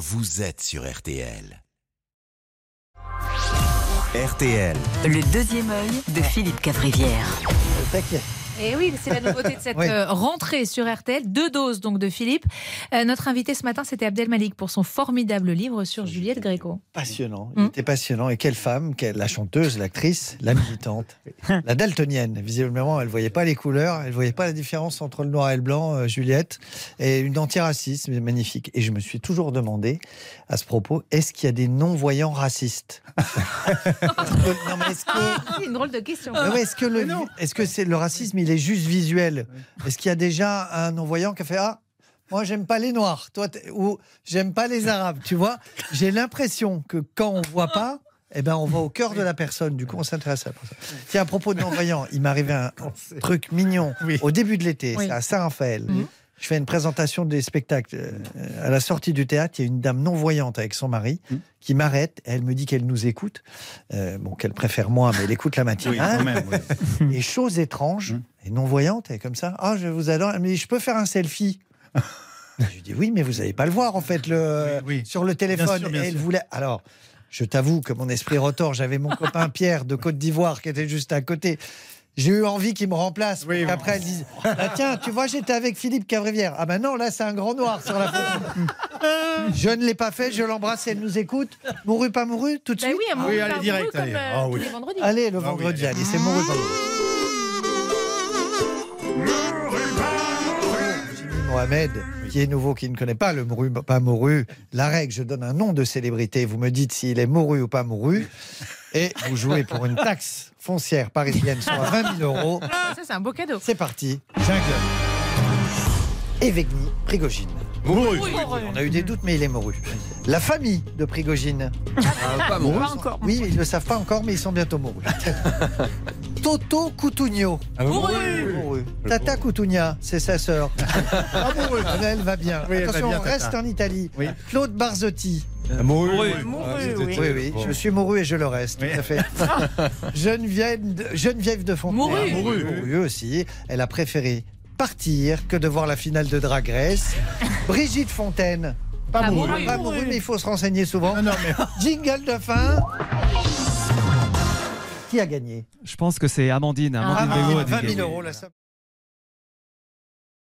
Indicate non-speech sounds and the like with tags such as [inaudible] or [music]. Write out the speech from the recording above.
vous êtes sur RTL. RTL. Le deuxième œil de Philippe Cavrivière. Et oui, c'est la nouveauté de cette Oui. euh, rentrée sur RTL. Deux doses donc de Philippe. Euh, notre invité ce matin, c'était Abdel Malik pour son formidable livre sur Juliette Gréco. Passionnant. Il Hmm. était passionnant. Et quelle femme, quelle, la chanteuse, l'actrice, la militante, [laughs] la daltonienne. Visiblement, elle voyait pas les couleurs, elle voyait pas la différence entre le noir et le blanc, euh, Juliette. Et une antiraciste, magnifique. Et je me suis toujours demandé, à ce propos, est-ce qu'il y a des non-voyants racistes? [laughs] [laughs] Non, mais est-ce que. C'est une drôle de question. Est-ce que le, est-ce que c'est le racisme, il est juste visuel Est-ce qu'il y a déjà un non-voyant qui a fait ah moi j'aime pas les noirs, toi ou j'aime pas les arabes, tu vois J'ai l'impression que quand on voit pas, eh ben on va au cœur de la personne. Du coup, on s'intéresse à ça. Tiens, à propos de non-voyants, il m'est arrivé un truc mignon au début de l'été, Oui. c'est à Saint-Raphaël. Mhm. Je fais une présentation des spectacles. Euh, À la sortie du théâtre, il y a une dame non-voyante avec son mari Mhm. qui m'arrête. Elle me dit qu'elle nous écoute. Euh, bon, qu'elle préfère moi, mais elle écoute la Oui, matinale. quand même. oui. [laughs] Et chose étrange, Hum. Et non-voyante, elle est comme ça. Ah, je vous adore. Elle me dit, je peux faire un selfie? [laughs] Je lui dis, oui, mais vous n'allez pas le voir, en fait, le... Oui, oui. sur le téléphone. sûr, bien Et elle sûr. voulait. Alors, je t'avoue que mon esprit retort, j'avais mon copain [laughs] Pierre de Côte d'Ivoire qui était juste à côté. J'ai eu envie qu'il me remplace. Oui, bon. qu'après, elle dise Ah, Tiens, tu vois, j'étais avec Philippe Cavrivière. Ah, ben non, là, c'est un grand noir sur la photo. [laughs] je ne l'ai pas fait, je l'embrasse, elle nous écoute. Mouru, pas mouru, tout de Bah suite oui, à mon Oui, allez, direct, comme, allez. euh, Ah oui. Allez, le Ah oui, vendredi, allez. allez, c'est mouru, pas mouru. Mohamed, qui est nouveau, qui ne connaît pas le mouru, pas mouru. La règle, je donne un nom de célébrité. Vous me dites s'il est mouru ou pas mouru. [laughs] Et vous jouez pour une taxe foncière parisienne, soit 20 000 euros. Ah, Ça, c'est un beau cadeau. C'est parti. Evgeny Prigogine. Mouru. On a eu des doutes, mais il est mouru. La famille de Prigogine. Pas encore. Oui, ils ne le savent pas encore, mais ils sont bientôt mourus. [laughs] Toto Coutugno. Ah, mouru. Tata Coutugna, c'est sa sœur. Ah, mouru. Ah, Elle va bien. Oui, va Attention, bien, on reste en Italie. Oui. Claude Barzotti. Ah, Mouru. Mouru, Ah, c'était- oui. Oui, oui, je suis mouru et je le reste, Oui. tout à fait. [laughs] Geneviève de, Geneviève de Fontenay. Mouru. Ah, mouru. Mouru aussi. Elle a préféré partir que de voir la finale de Drag Race. Brigitte Fontaine. Pas Ah, mouru, mouru. pas mouru, mais il faut se renseigner souvent. Ah, non, mais Jingle de fin. Qui a gagné? Je pense que c'est Amandine. Amandine Ah, Bégaud a Amandine, dû 20 000 gagner. euros, la somme.